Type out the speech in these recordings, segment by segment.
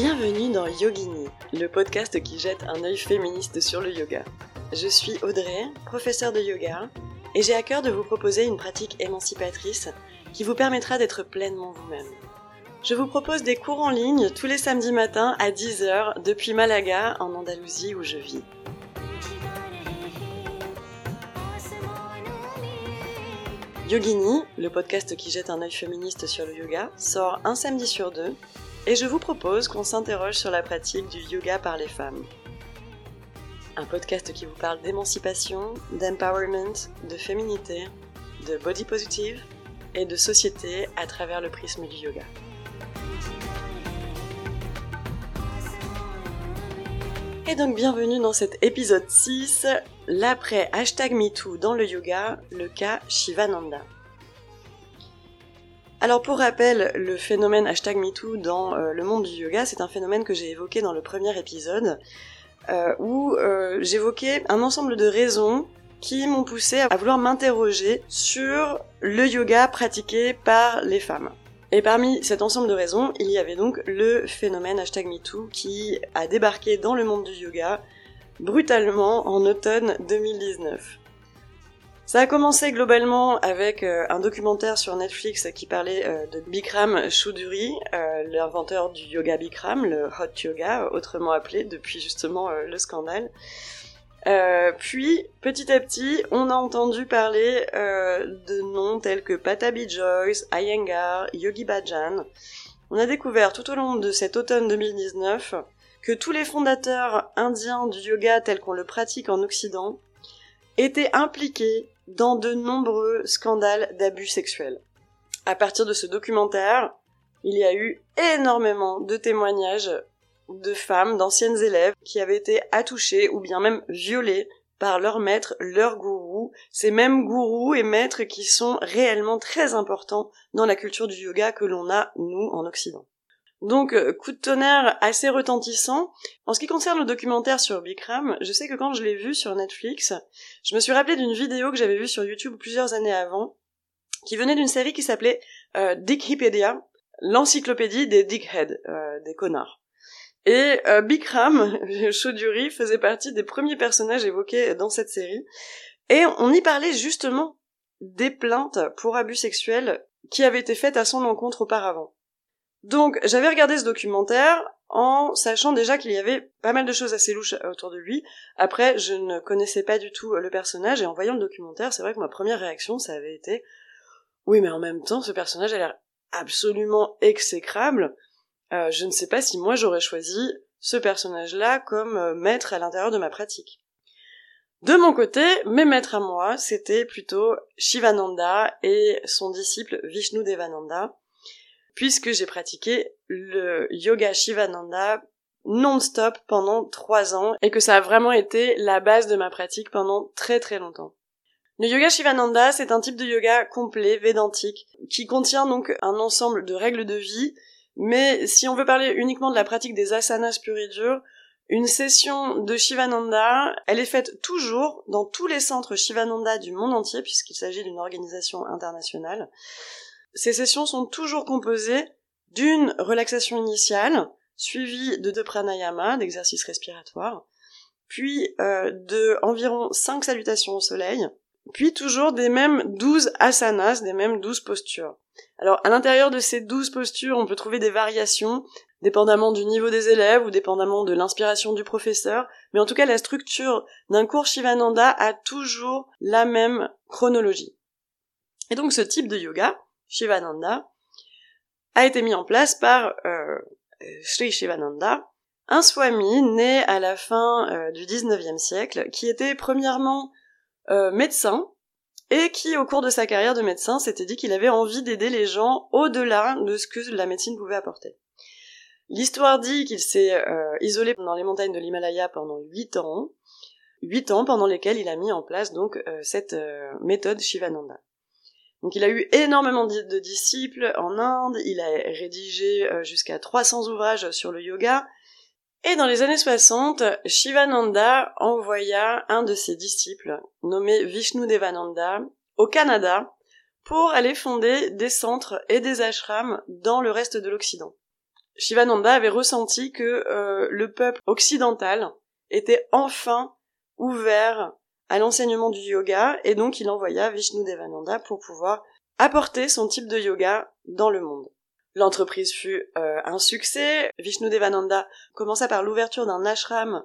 Bienvenue dans Yogini, le podcast qui jette un œil féministe sur le yoga. Je suis Audrey, professeure de yoga, et j'ai à cœur de vous proposer une pratique émancipatrice qui vous permettra d'être pleinement vous-même. Je vous propose des cours en ligne tous les samedis matins à 10h depuis Malaga, en Andalousie où je vis. Yogini, le podcast qui jette un œil féministe sur le yoga, sort un samedi sur deux et je vous propose qu'on s'interroge sur la pratique du yoga par les femmes. Un podcast qui vous parle d'émancipation, d'empowerment, de féminité, de body positive et de société à travers le prisme du yoga. Et donc bienvenue dans cet épisode 6, l'après hashtag MeToo dans le yoga, le cas Shivananda. Alors pour rappel, le phénomène hashtag MeToo dans euh, le monde du yoga, c'est un phénomène que j'ai évoqué dans le premier épisode, euh, où euh, j'évoquais un ensemble de raisons qui m'ont poussé à vouloir m'interroger sur le yoga pratiqué par les femmes. Et parmi cet ensemble de raisons, il y avait donc le phénomène hashtag MeToo qui a débarqué dans le monde du yoga brutalement en automne 2019. Ça a commencé globalement avec euh, un documentaire sur Netflix qui parlait euh, de Bikram Choudhury, euh, l'inventeur du yoga Bikram, le hot yoga, autrement appelé depuis justement le scandale. Puis, petit à petit, on a entendu parler de noms tels que Patabi Joyce, Iyengar, Yogi Bhajan. On a découvert tout au long de cet automne 2019 que tous les fondateurs indiens du yoga tel qu'on le pratique en Occident étaient impliqués dans de nombreux scandales d'abus sexuels. À partir de ce documentaire, il y a eu énormément de témoignages de femmes, d'anciennes élèves, qui avaient été attouchées ou bien même violées par leur maître, leur gourou, ces mêmes gourous et maîtres qui sont réellement très importants dans la culture du yoga que l'on a, nous, en Occident. Donc, euh, coup de tonnerre assez retentissant. En ce qui concerne le documentaire sur Bikram, je sais que quand je l'ai vu sur Netflix, je me suis rappelé d'une vidéo que j'avais vue sur YouTube plusieurs années avant, qui venait d'une série qui s'appelait euh, l'encyclopédie des dickheads, euh, des connards. Et euh, Bikram, faisait partie des premiers personnages évoqués dans cette série. Et on y parlait justement des plaintes pour abus sexuels qui avaient été faites à son encontre auparavant. Donc j'avais regardé ce documentaire en sachant déjà qu'il y avait pas mal de choses assez louches autour de lui. Après, je ne connaissais pas du tout le personnage et en voyant le documentaire, c'est vrai que ma première réaction, ça avait été oui, mais en même temps, ce personnage a l'air absolument exécrable. Euh, je ne sais pas si moi j'aurais choisi ce personnage-là comme euh, maître à l'intérieur de ma pratique. De mon côté, mes maîtres à moi, c'était plutôt Shivananda et son disciple Vishnu Devananda, puisque j'ai pratiqué le yoga Shivananda non-stop pendant trois ans et que ça a vraiment été la base de ma pratique pendant très très longtemps. Le yoga Shivananda, c'est un type de yoga complet, védantique, qui contient donc un ensemble de règles de vie mais si on veut parler uniquement de la pratique des asanas pur et dur, une session de Shivananda, elle est faite toujours dans tous les centres Shivananda du monde entier, puisqu'il s'agit d'une organisation internationale. Ces sessions sont toujours composées d'une relaxation initiale, suivie de deux pranayama, d'exercices respiratoires, puis euh, de environ cinq salutations au soleil, puis toujours des mêmes douze asanas, des mêmes douze postures. Alors, à l'intérieur de ces douze postures, on peut trouver des variations, dépendamment du niveau des élèves ou dépendamment de l'inspiration du professeur, mais en tout cas, la structure d'un cours Shivananda a toujours la même chronologie. Et donc, ce type de yoga, Shivananda, a été mis en place par euh, Sri Shivananda, un swami né à la fin euh, du 19e siècle, qui était premièrement euh, médecin, et qui, au cours de sa carrière de médecin, s'était dit qu'il avait envie d'aider les gens au-delà de ce que la médecine pouvait apporter. L'histoire dit qu'il s'est isolé dans les montagnes de l'Himalaya pendant huit ans, huit ans pendant lesquels il a mis en place donc cette méthode Shivananda. Donc il a eu énormément de disciples en Inde, il a rédigé jusqu'à 300 ouvrages sur le yoga, et dans les années 60, Shivananda envoya un de ses disciples, nommé Vishnu Devananda, au Canada pour aller fonder des centres et des ashrams dans le reste de l'Occident. Shivananda avait ressenti que euh, le peuple occidental était enfin ouvert à l'enseignement du yoga et donc il envoya Vishnu Devananda pour pouvoir apporter son type de yoga dans le monde. L'entreprise fut euh, un succès. Vishnu Devananda commença par l'ouverture d'un ashram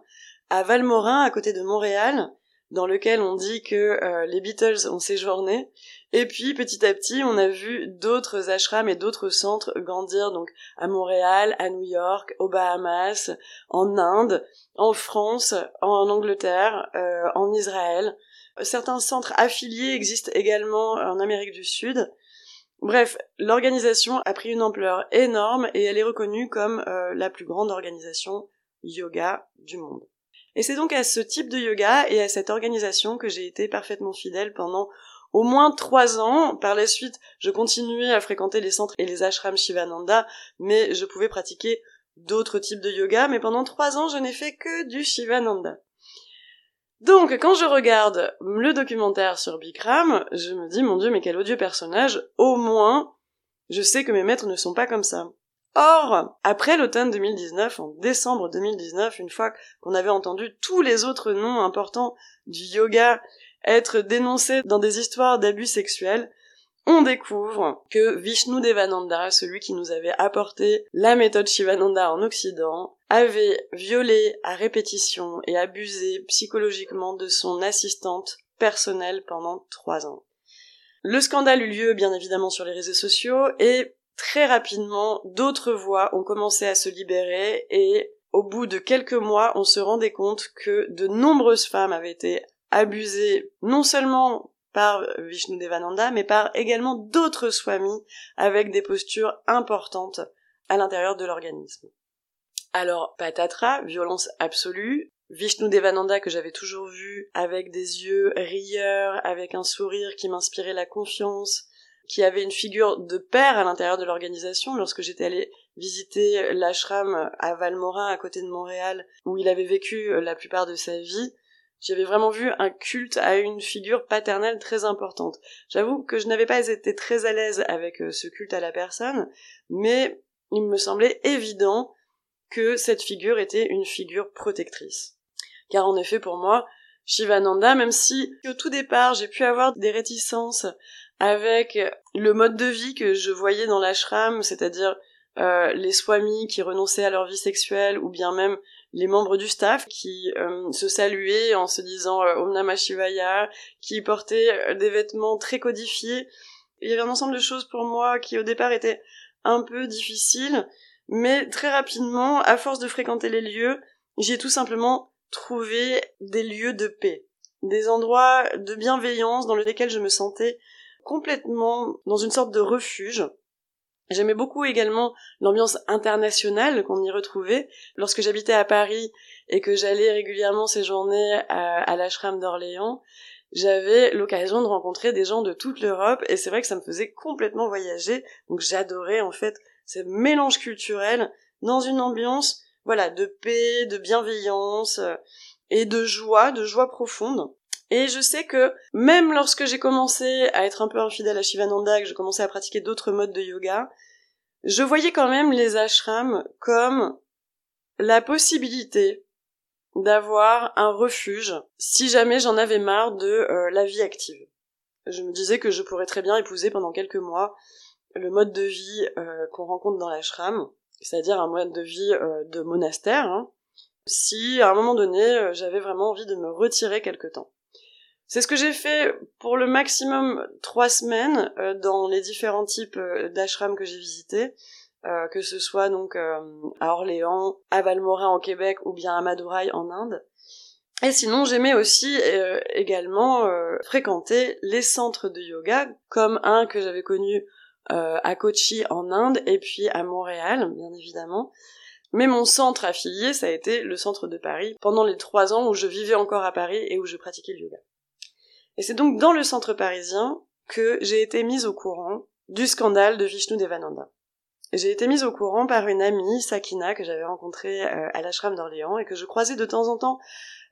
à Valmorin, à côté de Montréal, dans lequel on dit que euh, les Beatles ont séjourné. Et puis petit à petit, on a vu d'autres ashrams et d'autres centres grandir, donc à Montréal, à New York, aux Bahamas, en Inde, en France, en Angleterre, euh, en Israël. Certains centres affiliés existent également en Amérique du Sud. Bref, l'organisation a pris une ampleur énorme et elle est reconnue comme euh, la plus grande organisation yoga du monde. Et c'est donc à ce type de yoga et à cette organisation que j'ai été parfaitement fidèle pendant au moins trois ans. Par la suite, je continuais à fréquenter les centres et les ashrams Shivananda, mais je pouvais pratiquer d'autres types de yoga, mais pendant trois ans, je n'ai fait que du Shivananda. Donc, quand je regarde le documentaire sur Bikram, je me dis, mon dieu, mais quel odieux personnage, au moins, je sais que mes maîtres ne sont pas comme ça. Or, après l'automne 2019, en décembre 2019, une fois qu'on avait entendu tous les autres noms importants du yoga être dénoncés dans des histoires d'abus sexuels, on découvre que Vishnu Devananda, celui qui nous avait apporté la méthode Shivananda en Occident, avait violé à répétition et abusé psychologiquement de son assistante personnelle pendant trois ans. Le scandale eut lieu bien évidemment sur les réseaux sociaux et très rapidement, d'autres voix ont commencé à se libérer et au bout de quelques mois, on se rendait compte que de nombreuses femmes avaient été abusées non seulement par Vishnu Devananda, mais par également d'autres swamis avec des postures importantes à l'intérieur de l'organisme. Alors, patatras, violence absolue, Vishnu Devananda que j'avais toujours vu avec des yeux rieurs, avec un sourire qui m'inspirait la confiance, qui avait une figure de père à l'intérieur de l'organisation lorsque j'étais allée visiter l'ashram à Valmorin à côté de Montréal où il avait vécu la plupart de sa vie. J'avais vraiment vu un culte à une figure paternelle très importante. J'avoue que je n'avais pas été très à l'aise avec euh, ce culte à la personne, mais il me semblait évident que cette figure était une figure protectrice. Car en effet, pour moi, Shivananda, même si au tout départ j'ai pu avoir des réticences avec le mode de vie que je voyais dans l'ashram, c'est-à-dire euh, les swamis qui renonçaient à leur vie sexuelle ou bien même les membres du staff qui euh, se saluaient en se disant euh, Om Namah Shivaya, qui portaient des vêtements très codifiés. Il y avait un ensemble de choses pour moi qui au départ étaient un peu difficiles, mais très rapidement, à force de fréquenter les lieux, j'ai tout simplement trouvé des lieux de paix, des endroits de bienveillance dans lesquels je me sentais complètement dans une sorte de refuge. J'aimais beaucoup également l'ambiance internationale qu'on y retrouvait. Lorsque j'habitais à Paris et que j'allais régulièrement séjourner à, à l'ashram d'Orléans, j'avais l'occasion de rencontrer des gens de toute l'Europe et c'est vrai que ça me faisait complètement voyager. Donc j'adorais en fait ce mélange culturel dans une ambiance voilà de paix, de bienveillance euh, et de joie, de joie profonde. Et je sais que même lorsque j'ai commencé à être un peu infidèle à Shivananda, que je commençais à pratiquer d'autres modes de yoga, je voyais quand même les ashrams comme la possibilité d'avoir un refuge si jamais j'en avais marre de euh, la vie active. Je me disais que je pourrais très bien épouser pendant quelques mois le mode de vie euh, qu'on rencontre dans l'ashram, c'est-à-dire un mode de vie euh, de monastère, hein, si à un moment donné j'avais vraiment envie de me retirer quelque temps. C'est ce que j'ai fait pour le maximum trois semaines euh, dans les différents types euh, d'ashrams que j'ai visités, euh, que ce soit donc à Orléans, à Valmorin en Québec ou bien à Madurai en Inde. Et sinon, j'aimais aussi également fréquenter les centres de yoga, comme un que j'avais connu à Kochi en Inde et puis à Montréal, bien évidemment. Mais mon centre affilié, ça a été le centre de Paris, pendant les trois ans où je vivais encore à Paris et où je pratiquais le yoga. Et c'est donc dans le centre parisien que j'ai été mise au courant du scandale de Vishnu Devananda. J'ai été mise au courant par une amie, Sakina, que j'avais rencontrée euh, à l'ashram d'Orléans et que je croisais de temps en temps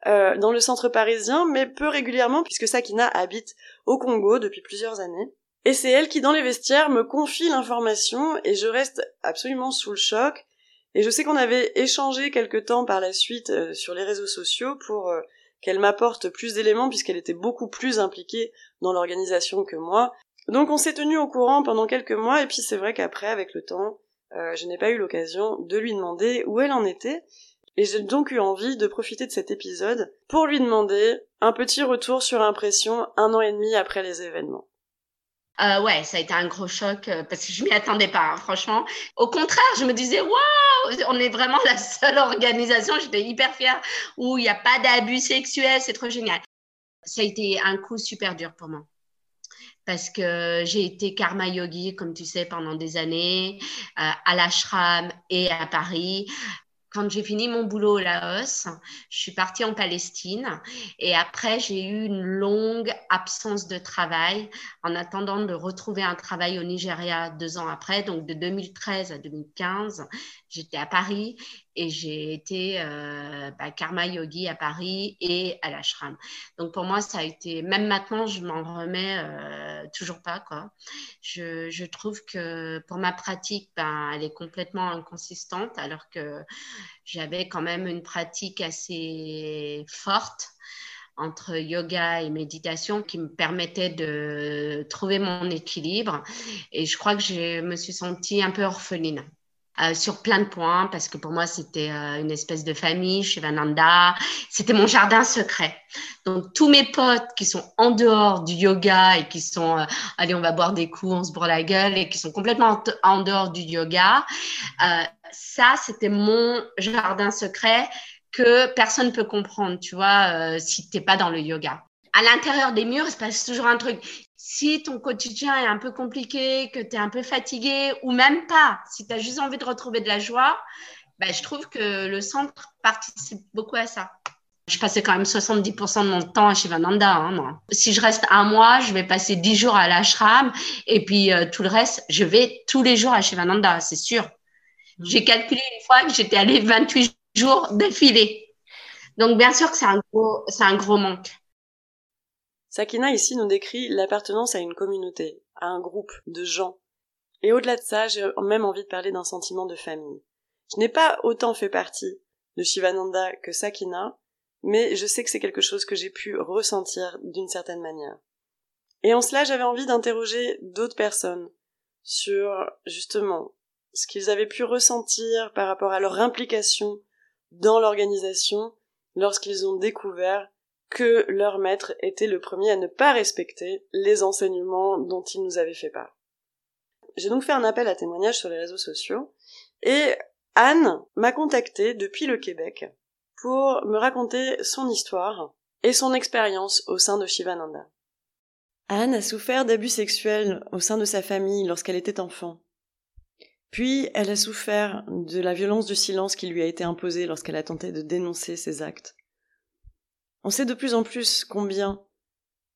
euh, dans le centre parisien, mais peu régulièrement puisque Sakina habite au Congo depuis plusieurs années. Et c'est elle qui, dans les vestiaires, me confie l'information et je reste absolument sous le choc Et je sais qu'on avait échangé quelque temps par la suite euh, sur les réseaux sociaux pour qu'elle m'apporte plus d'éléments puisqu'elle était beaucoup plus impliquée dans l'organisation que moi. Donc on s'est tenu au courant pendant quelques mois et puis c'est vrai qu'après, avec le temps, euh, je n'ai pas eu l'occasion de lui demander où elle en était. Et j'ai donc eu envie de profiter de cet épisode pour lui demander un petit retour sur impression un an et demi après les événements. Euh, ouais, ça a été un gros choc euh, parce que je m'y attendais pas, hein, franchement. Au contraire, je me disais, waouh, on est vraiment la seule organisation, j'étais hyper fière, où il n'y a pas d'abus sexuels, c'est trop génial. Ça a été un coup super dur pour moi parce que j'ai été karma yogi, comme tu sais, pendant des années, euh, à l'ashram et à Paris quand j'ai fini mon boulot au Laos, je suis partie en Palestine et après j'ai eu une longue absence de travail en attendant de retrouver un travail au Nigeria deux ans après, donc de 2013 à 2015. J'étais à Paris et j'ai été euh, bah, karma yogi à Paris et à l'ashram. Donc pour moi, ça a été, même maintenant, je m'en remets euh, toujours pas. Quoi. Je, trouve que pour ma pratique, ben, elle est complètement inconsistante alors que j'avais quand même une pratique assez forte entre yoga et méditation qui me permettait de trouver mon équilibre. Et je crois que je me suis sentie un peu orpheline. Euh, sur plein de points parce que pour moi c'était euh, une espèce de famille chez Vananda, c'était mon jardin secret. Donc tous mes potes qui sont en dehors du yoga et qui sont euh, allez on va boire des coups, on se bourre la gueule et qui sont complètement en dehors du yoga, ça c'était mon jardin secret que personne ne peut comprendre, tu vois, si tu n'es pas dans le yoga. À l'intérieur des murs, il se passe toujours un truc si ton quotidien est un peu compliqué, que tu es un peu fatigué, ou même pas, si tu as juste envie de retrouver de la joie, ben, je trouve que le centre participe beaucoup à ça. Je passais quand même 70% de mon temps à Shivananda. Hein, Si je reste un mois, je vais passer 10 jours à l'ashram et puis euh, tout le reste, je vais tous les jours à Shivananda, c'est sûr. Mmh. J'ai calculé une fois que j'étais allée 28 jours d'affilée. Donc bien sûr que c'est un gros, un gros manque. Sakina ici nous décrit l'appartenance à une communauté, à un groupe de gens. Et au-delà de ça, j'ai même envie de parler d'un sentiment de famille. Je n'ai pas autant fait partie de Shivananda que Sakina, mais je sais que c'est quelque chose que j'ai pu ressentir d'une certaine manière. Et en cela, j'avais envie d'interroger d'autres personnes sur, justement, ce qu'ils avaient pu ressentir par rapport à leur implication dans l'organisation lorsqu'ils ont découvert que leur maître était le premier à ne pas respecter les enseignements dont il nous avait fait part. J'ai donc fait un appel à témoignage sur les réseaux sociaux et Anne m'a contacté depuis le Québec pour me raconter son histoire et son expérience au sein de Shivananda. Anne a souffert d'abus sexuels au sein de sa famille lorsqu'elle était enfant. Puis elle a souffert de la violence du silence qui lui a été imposée lorsqu'elle a tenté de dénoncer ses actes. On sait de plus en plus combien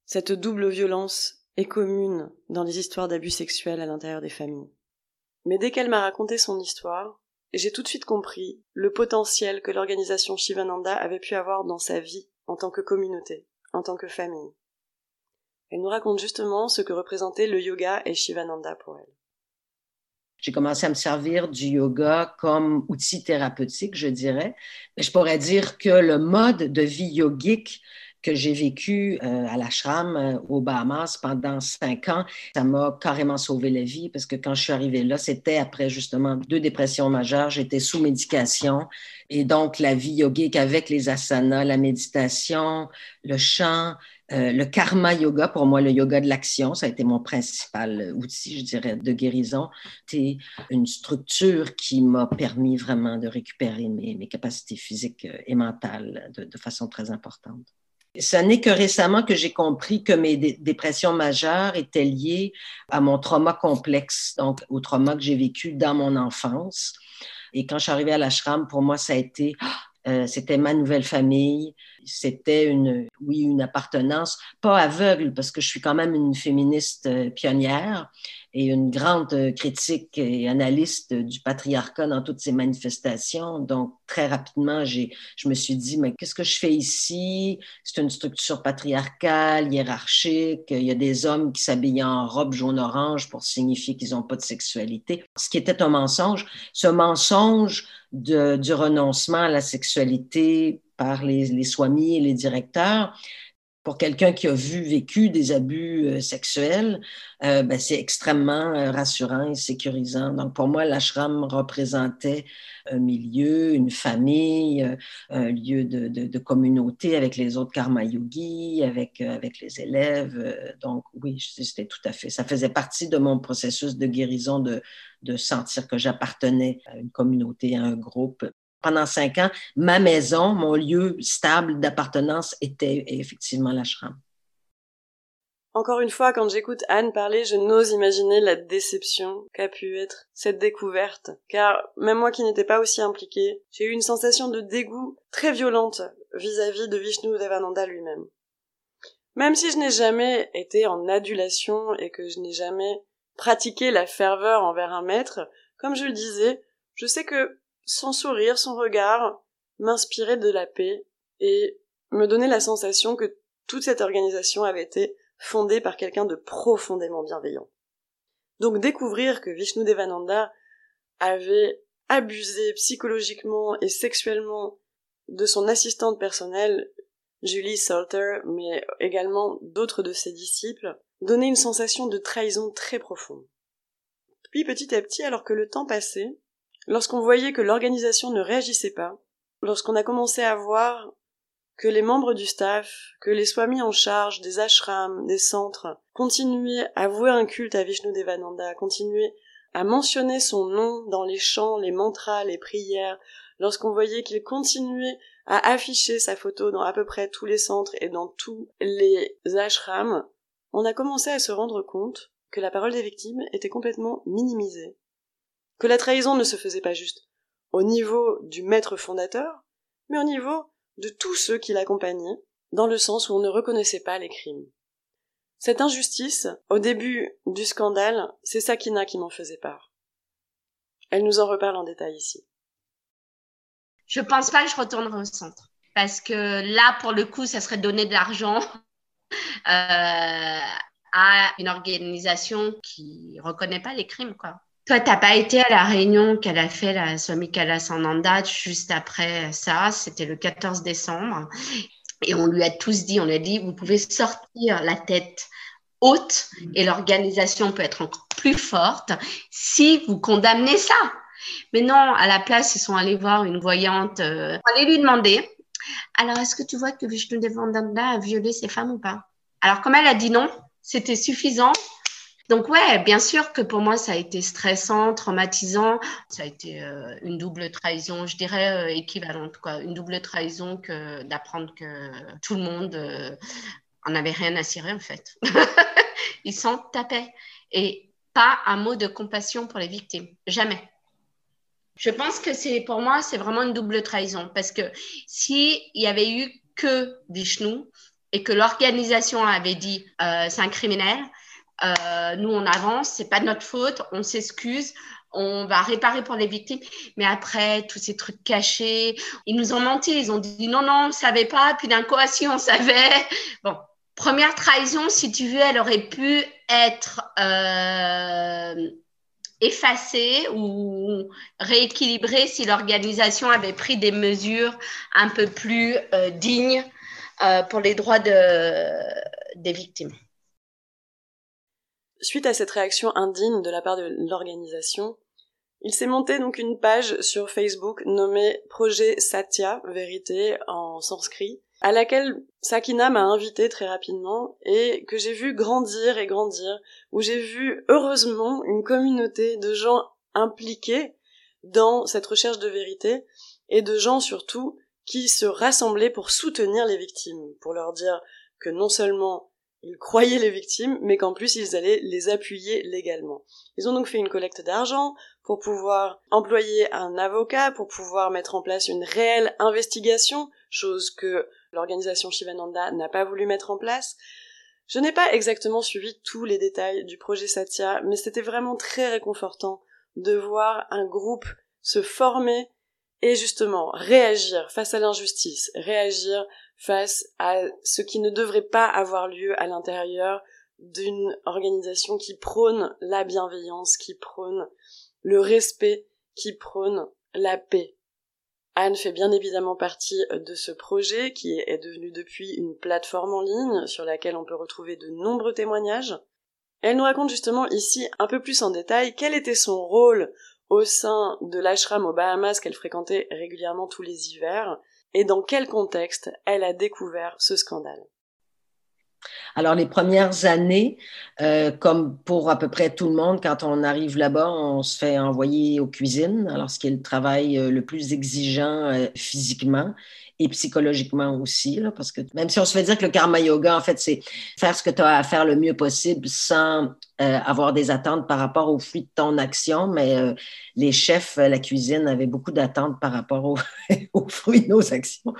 cette double violence est commune dans les histoires d'abus sexuels à l'intérieur des familles. Mais dès qu'elle m'a raconté son histoire, j'ai tout de suite compris le potentiel que l'organisation Shivananda avait pu avoir dans sa vie en tant que communauté, en tant que famille. Elle nous raconte justement ce que représentait le yoga et Shivananda pour elle. J'ai commencé à me servir du yoga comme outil thérapeutique, je dirais. Mais je pourrais dire que le mode de vie yogique que j'ai vécu euh, à l'ashram euh, aux Bahamas pendant cinq ans, ça m'a carrément sauvé la vie parce que quand je suis arrivée là, c'était après justement deux dépressions majeures, j'étais sous médication et donc la vie yogique avec les asanas, la méditation, le chant, euh, le karma yoga, pour moi, le yoga de l'action, ça a été mon principal outil, je dirais, de guérison. C'est une structure qui m'a permis vraiment de récupérer mes, capacités physiques euh, et mentales de, façon très importante. Ce n'est que récemment que j'ai compris que mes dépressions majeures étaient liées à mon trauma complexe, donc au trauma que j'ai vécu dans mon enfance. Et quand je suis arrivée à l'ashram, pour moi, ça a été, euh, c'était ma nouvelle famille, c'était une, oui, une appartenance, pas aveugle, parce que je suis quand même une féministe euh, pionnière et une grande euh, critique et analyste du patriarcat dans toutes ses manifestations. Donc, très rapidement, j'ai, je me suis dit, mais qu'est-ce que je fais ici? C'est une structure patriarcale, hiérarchique. Il y a des hommes qui s'habillent en robe jaune-orange pour signifier qu'ils n'ont pas de sexualité. Ce qui était un mensonge. Ce mensonge du renoncement à la sexualité par les, les swamis et les directeurs, pour quelqu'un qui a vu, vécu des abus euh, sexuels, euh, ben, c'est extrêmement euh, rassurant et sécurisant. Donc, pour moi, l'ashram représentait un milieu, une famille, un lieu de, communauté avec les autres karma yogis, avec, avec les élèves. Donc, oui, c'était tout à fait. Ça faisait partie de mon processus de guérison de, de sentir que j'appartenais à une communauté, à un groupe pendant cinq ans, ma maison, mon lieu stable d'appartenance était effectivement l'ashram. Encore une fois, quand j'écoute Anne parler, je n'ose imaginer la déception qu'a pu être cette découverte. Car même moi qui n'étais pas aussi impliquée, j'ai eu une sensation de dégoût très violente vis-à-vis de Vishnu Devananda lui-même. Même si je n'ai jamais été en adulation et que je n'ai jamais pratiqué la ferveur envers un maître, comme je le disais, je sais que son sourire, son regard m'inspirait de la paix et me donnait la sensation que toute cette organisation avait été fondée par quelqu'un de profondément bienveillant. Donc découvrir que Vishnu Devananda avait abusé psychologiquement et sexuellement de son assistante personnelle, Julie Salter, mais également d'autres de ses disciples, donnait une sensation de trahison très profonde. Puis petit à petit, alors que le temps passait, Lorsqu'on voyait que l'organisation ne réagissait pas, lorsqu'on a commencé à voir que les membres du staff, que les swamis en charge des ashrams, des centres, continuaient à vouer un culte à Vishnu Devananda, continuaient à mentionner son nom dans les chants, les mantras, les prières, lorsqu'on voyait qu'il continuait à afficher sa photo dans à peu près tous les centres et dans tous les ashrams, on a commencé à se rendre compte que la parole des victimes était complètement minimisée, que la trahison ne se faisait pas juste au niveau du maître fondateur, mais au niveau de tous ceux qui l'accompagnaient, dans le sens où on ne reconnaissait pas les crimes. Cette injustice, au début du scandale, c'est Sakina qui m'en faisait part. Elle nous en reparle en détail ici. Je pense pas que je retournerai au centre. Parce que là, pour le coup, ça serait donner de l'argent euh, à une organisation qui reconnaît pas les crimes, quoi. Toi, t'as pas été à la réunion qu'elle a fait, la Swami Sananda, juste après ça. C'était le 14 décembre. Et on lui a tous dit, on lui a dit, vous pouvez sortir la tête haute et l'organisation peut être encore plus forte si vous condamnez ça. Mais non, à la place, ils sont allés voir une voyante, euh, aller lui demander, alors est-ce que tu vois que Vishnu Devandanda a violé ses femmes ou pas? Alors comme elle a dit non, c'était suffisant donc ouais, bien sûr que pour moi ça a été stressant, traumatisant. Ça a été euh, une double trahison, je dirais euh, équivalente quoi. Une double trahison que d'apprendre que tout le monde euh, en avait rien à cirer en fait. Ils s'en tapaient et pas un mot de compassion pour les victimes, jamais. Je pense que c'est pour moi c'est vraiment une double trahison parce que si il y avait eu que Vishnu et que l'organisation avait dit c'est un criminel, euh, nous, on avance, c'est pas de notre faute, on s'excuse, on va réparer pour les victimes. Mais après, tous ces trucs cachés, ils nous ont menti, ils ont dit non, non, on ne savait pas, puis d'un coup, ah, si on savait. Bon, première trahison, si tu veux, elle aurait pu être euh, effacée ou rééquilibrée si l'organisation avait pris des mesures un peu plus euh, dignes euh, pour les droits de, des victimes. Suite à cette réaction indigne de la part de l'organisation, il s'est monté donc une page sur Facebook nommée Projet Satya, vérité en sanskrit, à laquelle Sakina m'a invité très rapidement et que j'ai vu grandir et grandir, où j'ai vu heureusement une communauté de gens impliqués dans cette recherche de vérité et de gens surtout qui se rassemblaient pour soutenir les victimes, pour leur dire que non seulement ils croyaient les victimes, mais qu'en plus ils allaient les appuyer légalement. Ils ont donc fait une collecte d'argent pour pouvoir employer un avocat, pour pouvoir mettre en place une réelle investigation, chose que l'organisation Shivananda n'a pas voulu mettre en place. Je n'ai pas exactement suivi tous les détails du projet Satya, mais c'était vraiment très réconfortant de voir un groupe se former et justement réagir face à l'injustice, réagir face à ce qui ne devrait pas avoir lieu à l'intérieur d'une organisation qui prône la bienveillance, qui prône le respect, qui prône la paix. Anne fait bien évidemment partie de ce projet qui est devenu depuis une plateforme en ligne sur laquelle on peut retrouver de nombreux témoignages. Elle nous raconte justement ici un peu plus en détail quel était son rôle au sein de l'ashram aux Bahamas qu'elle fréquentait régulièrement tous les hivers et dans quel contexte elle a découvert ce scandale? Alors, les premières années, euh, comme pour à peu près tout le monde, quand on arrive là-bas, on se fait envoyer aux cuisines, alors ce qui est le travail euh, le plus exigeant euh, physiquement et psychologiquement aussi, là, parce que même si on se fait dire que le karma yoga, en fait, c'est faire ce que tu as à faire le mieux possible sans euh, avoir des attentes par rapport aux fruits de ton action, mais euh, les chefs, euh, la cuisine avaient beaucoup d'attentes par rapport aux, fruits de nos actions.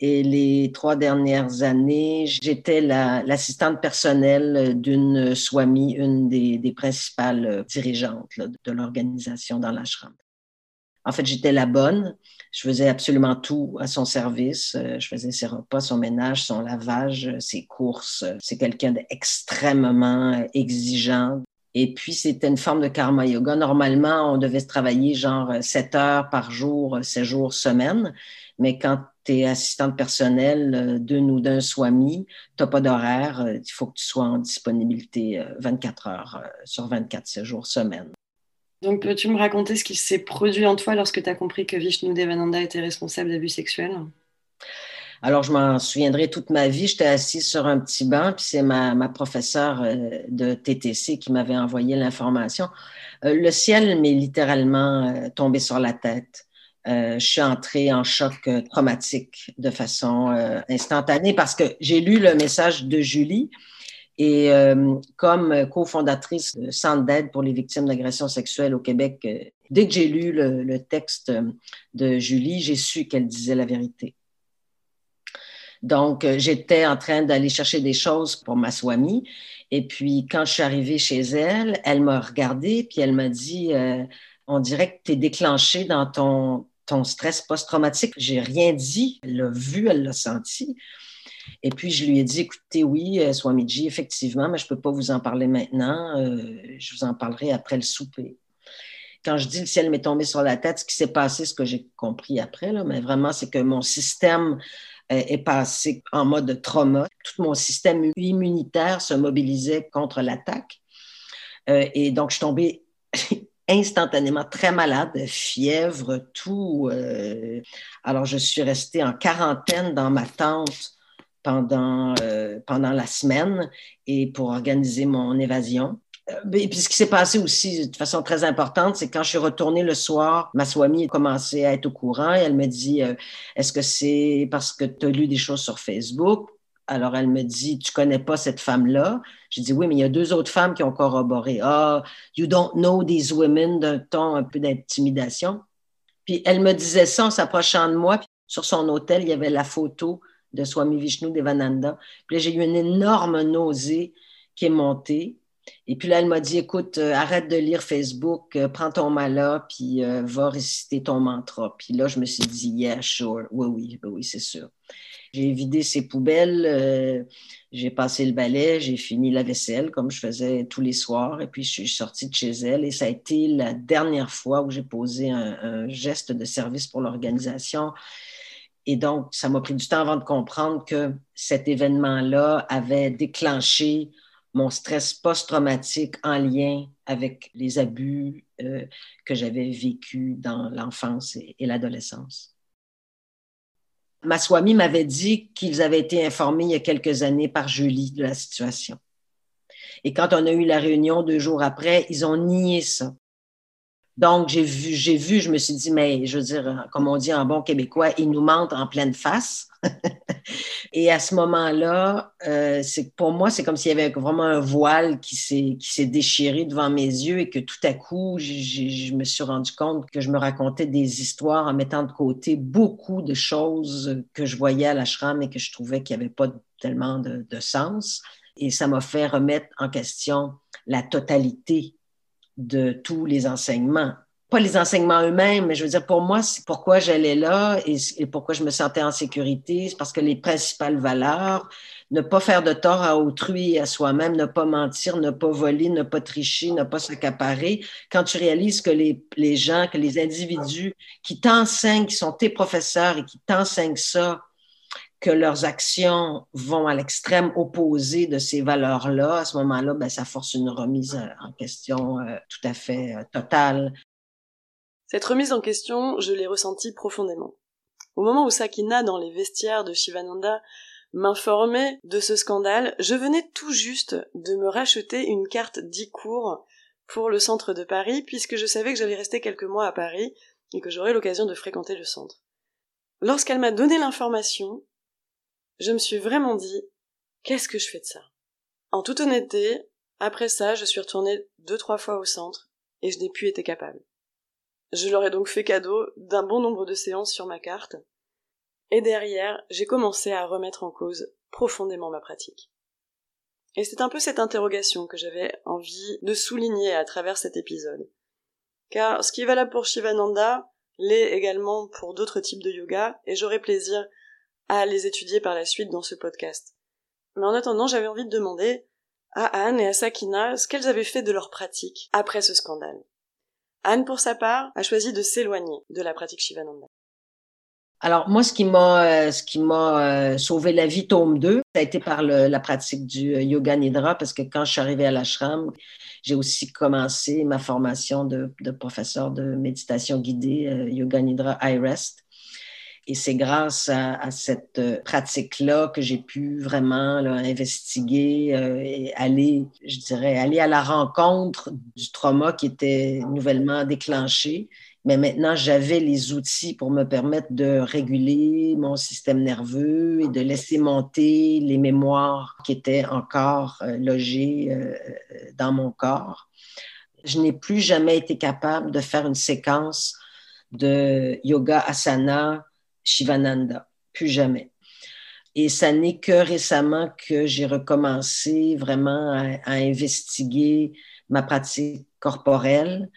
Et les trois dernières années, j'étais l'assistante personnelle d'une Swami, une des, des principales dirigeantes de l'organisation dans l'ashram. En fait, j'étais la bonne. Je faisais absolument tout à son service. Euh, je faisais ses repas, son ménage, son lavage, ses courses. C'est quelqu'un d'extrêmement exigeant. Et puis, c'était une forme de karma yoga. Normalement, on devait se travailler genre 7 heures par jour, 7 jours semaine. Mais quand tu es assistante personnelle d'une ou d'un swami, tu n'as pas d'horaire. Il faut que tu sois en disponibilité 24 euh, heures euh, sur 24, 7 jours semaine. Donc, peux-tu me raconter ce qui s'est produit en toi lorsque tu as compris que Vishnu Devananda était responsable d'abus sexuels? Alors, je m'en souviendrai toute ma vie. J'étais assise sur un petit banc, puis c'est ma, ma professeure euh, de TTC qui m'avait envoyé l'information. Euh, le ciel m'est littéralement euh, tombé sur la tête. je suis entrée en choc traumatique de façon instantanée parce que j'ai lu le message de Julie et euh, comme cofondatrice de Centre d'aide pour les victimes d'agressions sexuelles au Québec, euh, dès que j'ai lu le, texte de Julie, j'ai su qu'elle disait la vérité. Donc, euh, j'étais en train d'aller chercher des choses pour ma Swami. Et puis, quand je suis arrivée chez elle, elle m'a regardée, puis elle m'a dit On dirait que tu es déclenché dans ton, ton stress post-traumatique. J'ai rien dit. Elle l'a vu, elle l'a senti. Et puis, je lui ai dit, écoutez, oui, euh, Swamiji, effectivement, mais je ne peux pas vous en parler maintenant. Euh, je vous en parlerai après le souper. Quand je dis le ciel m'est tombé sur la tête, ce qui s'est passé, ce que j'ai compris après, là, mais vraiment, c'est que mon système euh, est passé en mode trauma. Tout mon système immunitaire se mobilisait contre l'attaque. et donc, je suis tombée instantanément très malade, fièvre, tout. alors, je suis restée en quarantaine dans ma tente pendant, euh, pendant la semaine et pour organiser mon évasion. Euh, et puis ce qui s'est passé aussi de façon très importante, c'est quand je suis retournée le soir, ma a commencé à être au courant et elle me dit euh, Est-ce que c'est parce que tu as lu des choses sur Facebook alors, elle me dit, tu connais pas cette femme-là? J'ai dit, oui, mais il y a deux autres femmes qui ont corroboré. Ah, you don't know these women, d'un ton un peu d'intimidation. Puis, elle me disait ça en s'approchant de moi. Sur son hôtel, il y avait la photo de Swami Vishnu Devananda. Puis là, j'ai eu une énorme nausée qui est montée. Et puis là, elle m'a dit, écoute, euh, arrête de lire Facebook, euh, prends ton mala, puis euh, va réciter ton mantra. Puis là, je me suis dit, yeah, sure. Oui, oui, oui, c'est sûr. J'ai vidé ses poubelles, j'ai passé le balai, j'ai fini la vaisselle comme je faisais tous les soirs. Et puis, je suis sortie de chez elle. Et ça a été la dernière fois où j'ai posé un geste de service pour l'organisation et donc, ça m'a pris du temps avant de comprendre que cet événement-là avait déclenché mon stress post-traumatique en lien avec les abus euh, que j'avais vécus dans l'enfance et, l'adolescence. Ma Swami m'avait dit qu'ils avaient été informés il y a quelques années par Julie de la situation. Et quand on a eu la réunion deux jours après, ils ont nié ça. Donc, j'ai vu, j'ai vu, je me suis dit, mais je veux dire, comme on dit en bon québécois, ils nous mentent en pleine face. et à ce moment-là, euh, c'est, pour moi, c'est comme s'il y avait vraiment un voile qui s'est, déchiré devant mes yeux et que tout à coup, je me suis rendu compte que je me racontais des histoires en mettant de côté beaucoup de choses que je voyais à l'ashram et que je trouvais qu'il n'y avait pas tellement de, de sens. Et ça m'a fait remettre en question la totalité de tous les enseignements. Pas les enseignements eux-mêmes, mais je veux dire, pour moi, c'est pourquoi j'allais là et, pourquoi je me sentais en sécurité, c'est parce que les principales valeurs, ne pas faire de tort à autrui et à soi-même, ne pas mentir, ne pas voler, ne pas tricher, ne pas s'accaparer, quand tu réalises que les, les gens, que les individus qui t'enseignent, qui sont tes professeurs et qui t'enseignent ça, que leurs actions vont à l'extrême opposé de ces valeurs-là, à ce moment-là, ben, ça force une remise en question euh, tout à fait euh, totale. Cette remise en question, je l'ai ressentie profondément. Au moment où Sakina, dans les vestiaires de Shivananda, m'informait de ce scandale, je venais tout juste de me racheter une carte d'e-cours pour le centre de Paris, puisque je savais que j'allais rester quelques mois à Paris et que j'aurais l'occasion de fréquenter le centre. Lorsqu'elle m'a donné l'information, je me suis vraiment dit qu'est-ce que je fais de ça? En toute honnêteté, après ça, je suis retournée deux trois fois au centre et je n'ai plus été capable. Je leur ai donc fait cadeau d'un bon nombre de séances sur ma carte, et derrière, j'ai commencé à remettre en cause profondément ma pratique. Et c'est un peu cette interrogation que j'avais envie de souligner à travers cet épisode. Car ce qui est valable pour Shivananda l'est également pour d'autres types de yoga, et j'aurai plaisir à les étudier par la suite dans ce podcast. Mais en attendant, j'avais envie de demander à Anne et à Sakina ce qu'elles avaient fait de leur pratique après ce scandale. Anne, pour sa part, a choisi de s'éloigner de la pratique Shivananda. Alors, moi, ce qui m'a euh, ce qui m'a euh, sauvé la vie, tome 2, ça a été par la pratique du euh, yoga nidra, parce que quand je suis arrivée à l'ashram, j'ai aussi commencé ma formation de, de professeur de méditation guidée, yoga nidra iRest. Et c'est grâce à, cette pratique-là que j'ai pu vraiment investiguer et aller, je dirais, aller à la rencontre du trauma qui était nouvellement déclenché mais maintenant j'avais les outils pour me permettre de réguler mon système nerveux et de laisser monter les mémoires qui étaient encore euh, logées euh, dans mon corps. Je n'ai plus jamais été capable de faire une séquence de yoga asana Shivananda, plus jamais. Et ça n'est que récemment que j'ai recommencé vraiment à investiguer ma pratique corporelle,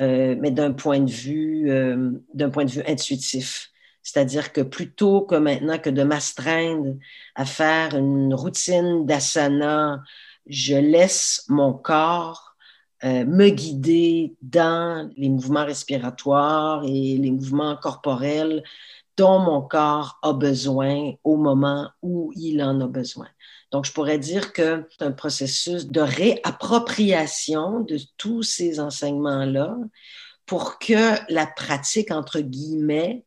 euh, mais d'un point de vue, euh, point de vue intuitif. C'est-à-dire que plutôt que maintenant que de m'astreindre à faire une routine d'asana, je laisse mon corps euh, me guider dans les mouvements respiratoires et les mouvements corporels dont mon corps a besoin au moment où il en a besoin. Donc, je pourrais dire que c'est un processus de réappropriation de tous ces enseignements-là pour que la pratique, entre guillemets,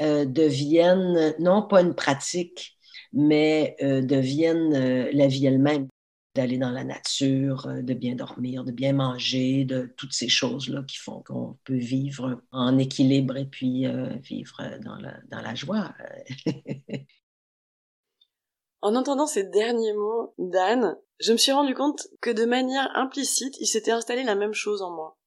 euh, devienne non pas une pratique, mais euh, devienne euh, la vie elle-même d'aller dans la nature, de bien dormir, de bien manger, de toutes ces choses-là qui font qu'on peut vivre en équilibre et puis vivre dans la, dans la joie. En entendant ces derniers mots d'Anne, je me suis rendu compte que de manière implicite, il s'était installé la même chose en moi.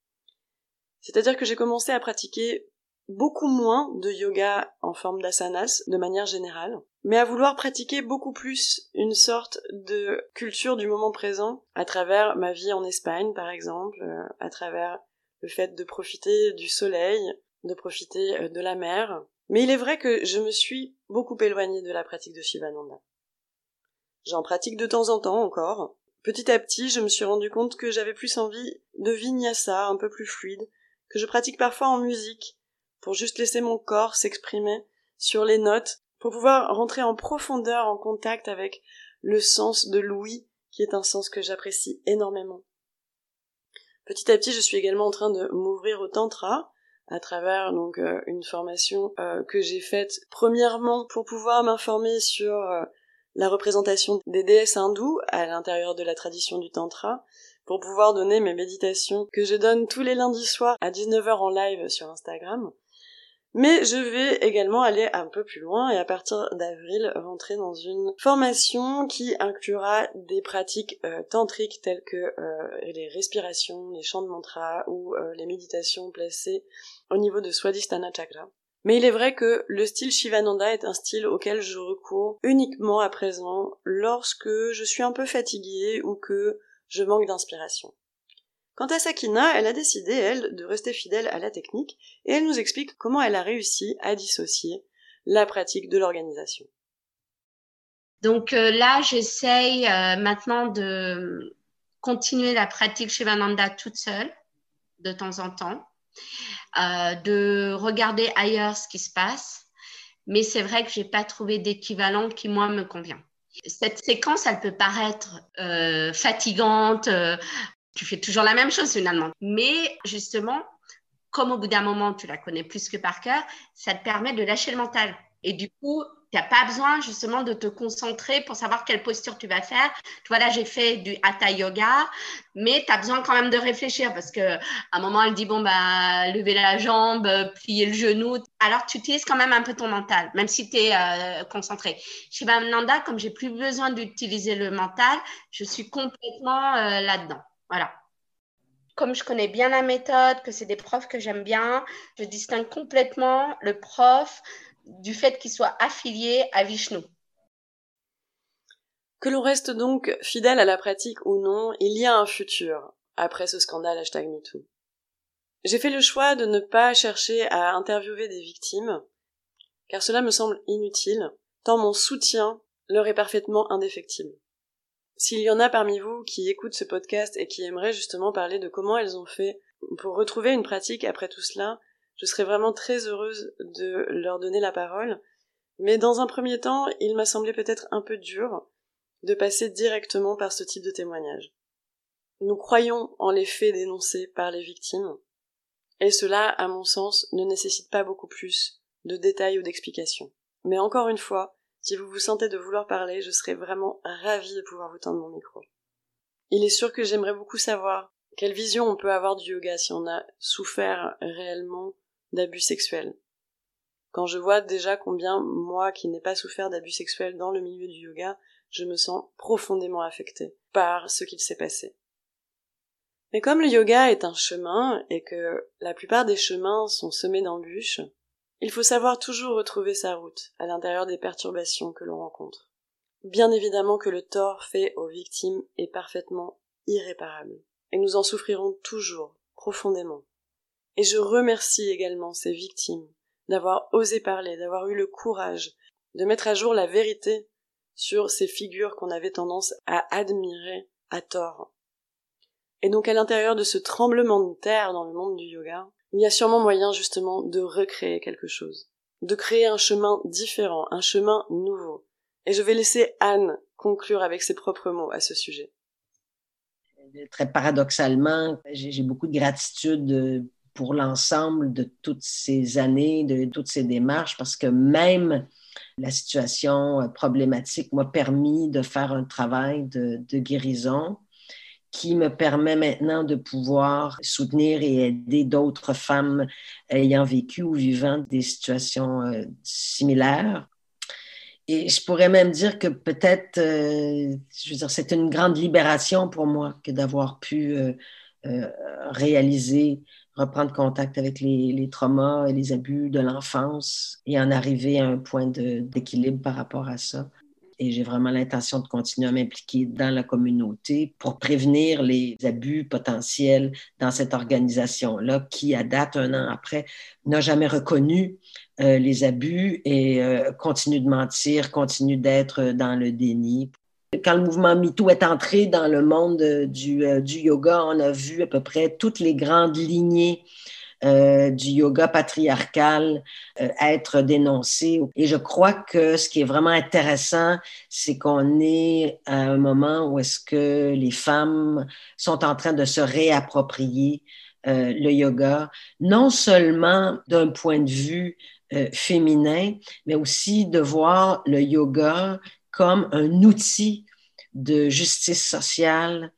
C'est-à-dire que j'ai commencé à pratiquer beaucoup moins de yoga en forme d'asanas de manière générale, mais à vouloir pratiquer beaucoup plus une sorte de culture du moment présent à travers ma vie en Espagne par exemple, euh, à travers le fait de profiter du soleil, de profiter euh, de la mer. Mais il est vrai que je me suis beaucoup éloignée de la pratique de Shivananda. J'en pratique de temps en temps encore. Petit à petit, je me suis rendu compte que j'avais plus envie de vinyasa un peu plus fluide, que je pratique parfois en musique, pour juste laisser mon corps s'exprimer sur les notes, pour pouvoir rentrer en profondeur en contact avec le sens de l'ouïe, qui est un sens que j'apprécie énormément. Petit à petit, je suis également en train de m'ouvrir au tantra, à travers donc euh, une formation euh, que j'ai faite premièrement pour pouvoir m'informer sur euh, la représentation des déesses hindoues à l'intérieur de la tradition du tantra pour pouvoir donner mes méditations que je donne tous les lundis soirs à 19h en live sur Instagram. Mais je vais également aller un peu plus loin et à partir d'avril rentrer dans une formation qui inclura des pratiques euh, tantriques telles que euh, les respirations, les chants de mantra ou euh, les méditations placées au niveau de Swadhisthana Chakra. Mais il est vrai que le style Shivananda est un style auquel je recours uniquement à présent lorsque je suis un peu fatiguée ou que je manque d'inspiration. Quant à Sakina, elle a décidé, elle, de rester fidèle à la technique, et elle nous explique comment elle a réussi à dissocier la pratique de l'organisation. Donc euh, là, j'essaye euh, maintenant de continuer la pratique Shivananda toute seule, de temps en temps, euh, de regarder ailleurs ce qui se passe. Mais c'est vrai que j'ai pas trouvé d'équivalent qui, moi, me convient. Cette séquence, elle peut paraître fatigante. Tu fais toujours la même chose finalement. Mais justement, comme au bout d'un moment, tu la connais plus que par cœur, ça te permet de lâcher le mental. Et du coup, tu n'as pas besoin justement de te concentrer pour savoir quelle posture tu vas faire. Tu vois, là, j'ai fait du hatha yoga, mais tu as besoin quand même de réfléchir parce qu'à un moment, elle dit, bon, bah, lever la jambe, plier le genou. Alors, tu utilises quand même un peu ton mental, même si tu es euh, concentré. Chez Nanda, comme j'ai plus besoin d'utiliser le mental, je suis complètement euh, là-dedans. Voilà comme je connais bien la méthode, que c'est des profs que j'aime bien, je distingue complètement le prof du fait qu'il soit affilié à Vishnu. Que l'on reste donc fidèle à la pratique ou non, il y a un futur après ce scandale hashtag MeToo. J'ai fait le choix de ne pas chercher à interviewer des victimes, car cela me semble inutile, tant mon soutien leur est parfaitement indéfectible. S'il y en a parmi vous qui écoutent ce podcast et qui aimeraient justement parler de comment elles ont fait pour retrouver une pratique après tout cela, je serais vraiment très heureuse de leur donner la parole. Mais dans un premier temps, il m'a semblé peut-être un peu dur de passer directement par ce type de témoignage. Nous croyons en les faits dénoncés par les victimes, et cela, à mon sens, ne nécessite pas beaucoup plus de détails ou d'explications. Mais encore une fois, si vous vous sentez de vouloir parler, je serais vraiment ravie de pouvoir vous tendre mon micro. Il est sûr que j'aimerais beaucoup savoir quelle vision on peut avoir du yoga si on a souffert réellement d'abus sexuels. Quand je vois déjà combien, moi qui n'ai pas souffert d'abus sexuels dans le milieu du yoga, je me sens profondément affectée par ce qu'il s'est passé. Mais comme le yoga est un chemin et que la plupart des chemins sont semés d'embûches, il faut savoir toujours retrouver sa route à l'intérieur des perturbations que l'on rencontre. Bien évidemment que le tort fait aux victimes est parfaitement irréparable, et nous en souffrirons toujours profondément. Et je remercie également ces victimes d'avoir osé parler, d'avoir eu le courage de mettre à jour la vérité sur ces figures qu'on avait tendance à admirer à tort. Et donc à l'intérieur de ce tremblement de terre dans le monde du yoga, il y a sûrement moyen justement de recréer quelque chose, de créer un chemin différent, un chemin nouveau. Et je vais laisser Anne conclure avec ses propres mots à ce sujet. Très paradoxalement, j'ai beaucoup de gratitude pour l'ensemble de toutes ces années, de toutes ces démarches, parce que même la situation problématique m'a permis de faire un travail de, guérison qui me permet maintenant de pouvoir soutenir et aider d'autres femmes ayant vécu ou vivant des situations euh, similaires. Et je pourrais même dire que peut-être, euh, je veux dire, c'est une grande libération pour moi que d'avoir pu euh, réaliser reprendre contact avec les, traumas et les abus de l'enfance et en arriver à un point d'équilibre par rapport à ça. Et j'ai vraiment l'intention de continuer à m'impliquer dans la communauté pour prévenir les abus potentiels dans cette organisation-là qui, à date, un an après, n'a jamais reconnu euh, les abus et euh, continue de mentir, continue d'être dans le déni. Quand le mouvement MeToo est entré dans le monde euh, du, yoga, on a vu à peu près toutes les grandes lignées euh, du yoga patriarcal euh, être dénoncées. Et je crois que ce qui est vraiment intéressant, c'est qu'on est à un moment où est-ce que les femmes sont en train de se réapproprier le yoga, non seulement d'un point de vue féminin, mais aussi de voir le yoga comme un outil de justice sociale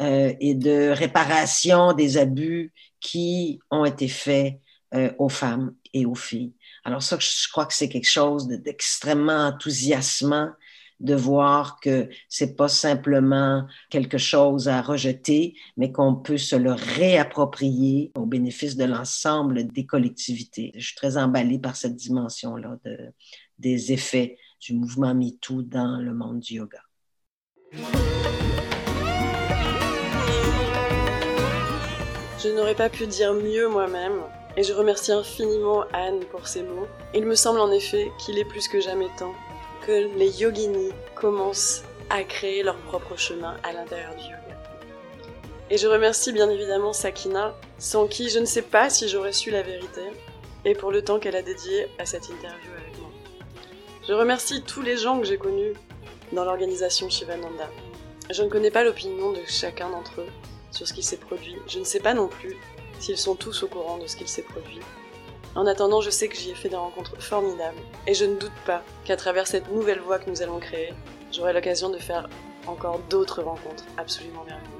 euh, et de réparation des abus qui ont été faits euh, aux femmes et aux filles. Alors ça, je crois que c'est quelque chose d'extrêmement enthousiasmant de voir que c'est pas simplement quelque chose à rejeter, mais qu'on peut se le réapproprier au bénéfice de l'ensemble des collectivités. Je suis très emballée par cette dimension-là de, des effets du mouvement MeToo dans le monde du yoga. Je n'aurais pas pu dire mieux moi-même, et je remercie infiniment Anne pour ses mots. Il me semble en effet qu'il est plus que jamais temps que les yoginis commencent à créer leur propre chemin à l'intérieur du yoga. Et je remercie bien évidemment Sakina, sans qui je ne sais pas si j'aurais su la vérité, et pour le temps qu'elle a dédié à cette interview avec moi. Je remercie tous les gens que j'ai connus dans l'organisation Shivananda. Je ne connais pas l'opinion de chacun d'entre eux sur ce qui s'est produit. Je ne sais pas non plus s'ils sont tous au courant de ce qu'il s'est produit. En attendant, je sais que j'y ai fait des rencontres formidables, et je ne doute pas qu'à travers cette nouvelle voie que nous allons créer, j'aurai l'occasion de faire encore d'autres rencontres absolument merveilleuses.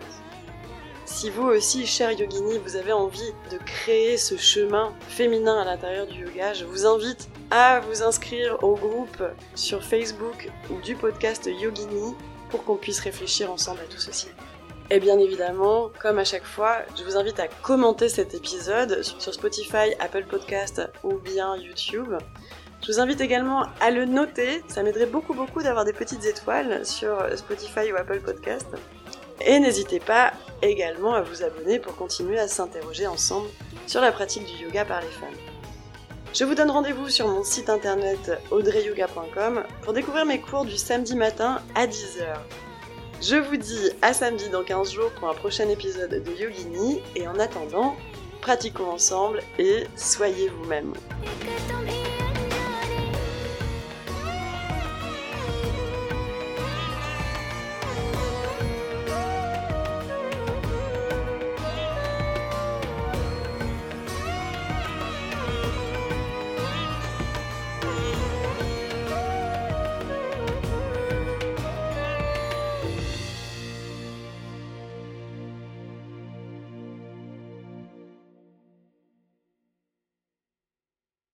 Si vous aussi, cher yogini, vous avez envie de créer ce chemin féminin à l'intérieur du yoga, je vous invite à vous inscrire au groupe sur Facebook du podcast Yogini pour qu'on puisse réfléchir ensemble à tout ceci. Et bien évidemment, comme à chaque fois, je vous invite à commenter cet épisode sur Spotify, Apple Podcast ou bien YouTube. Je vous invite également à le noter, ça m'aiderait beaucoup beaucoup d'avoir des petites étoiles sur Spotify ou Apple Podcast. Et n'hésitez pas également à vous abonner pour continuer à s'interroger ensemble sur la pratique du yoga par les femmes. Je vous donne rendez-vous sur mon site internet audreyyoga.com pour découvrir mes cours du samedi matin à 10h. Je vous dis à samedi dans 15 jours pour un prochain épisode de Yogini et en attendant, pratiquons ensemble et soyez vous-même.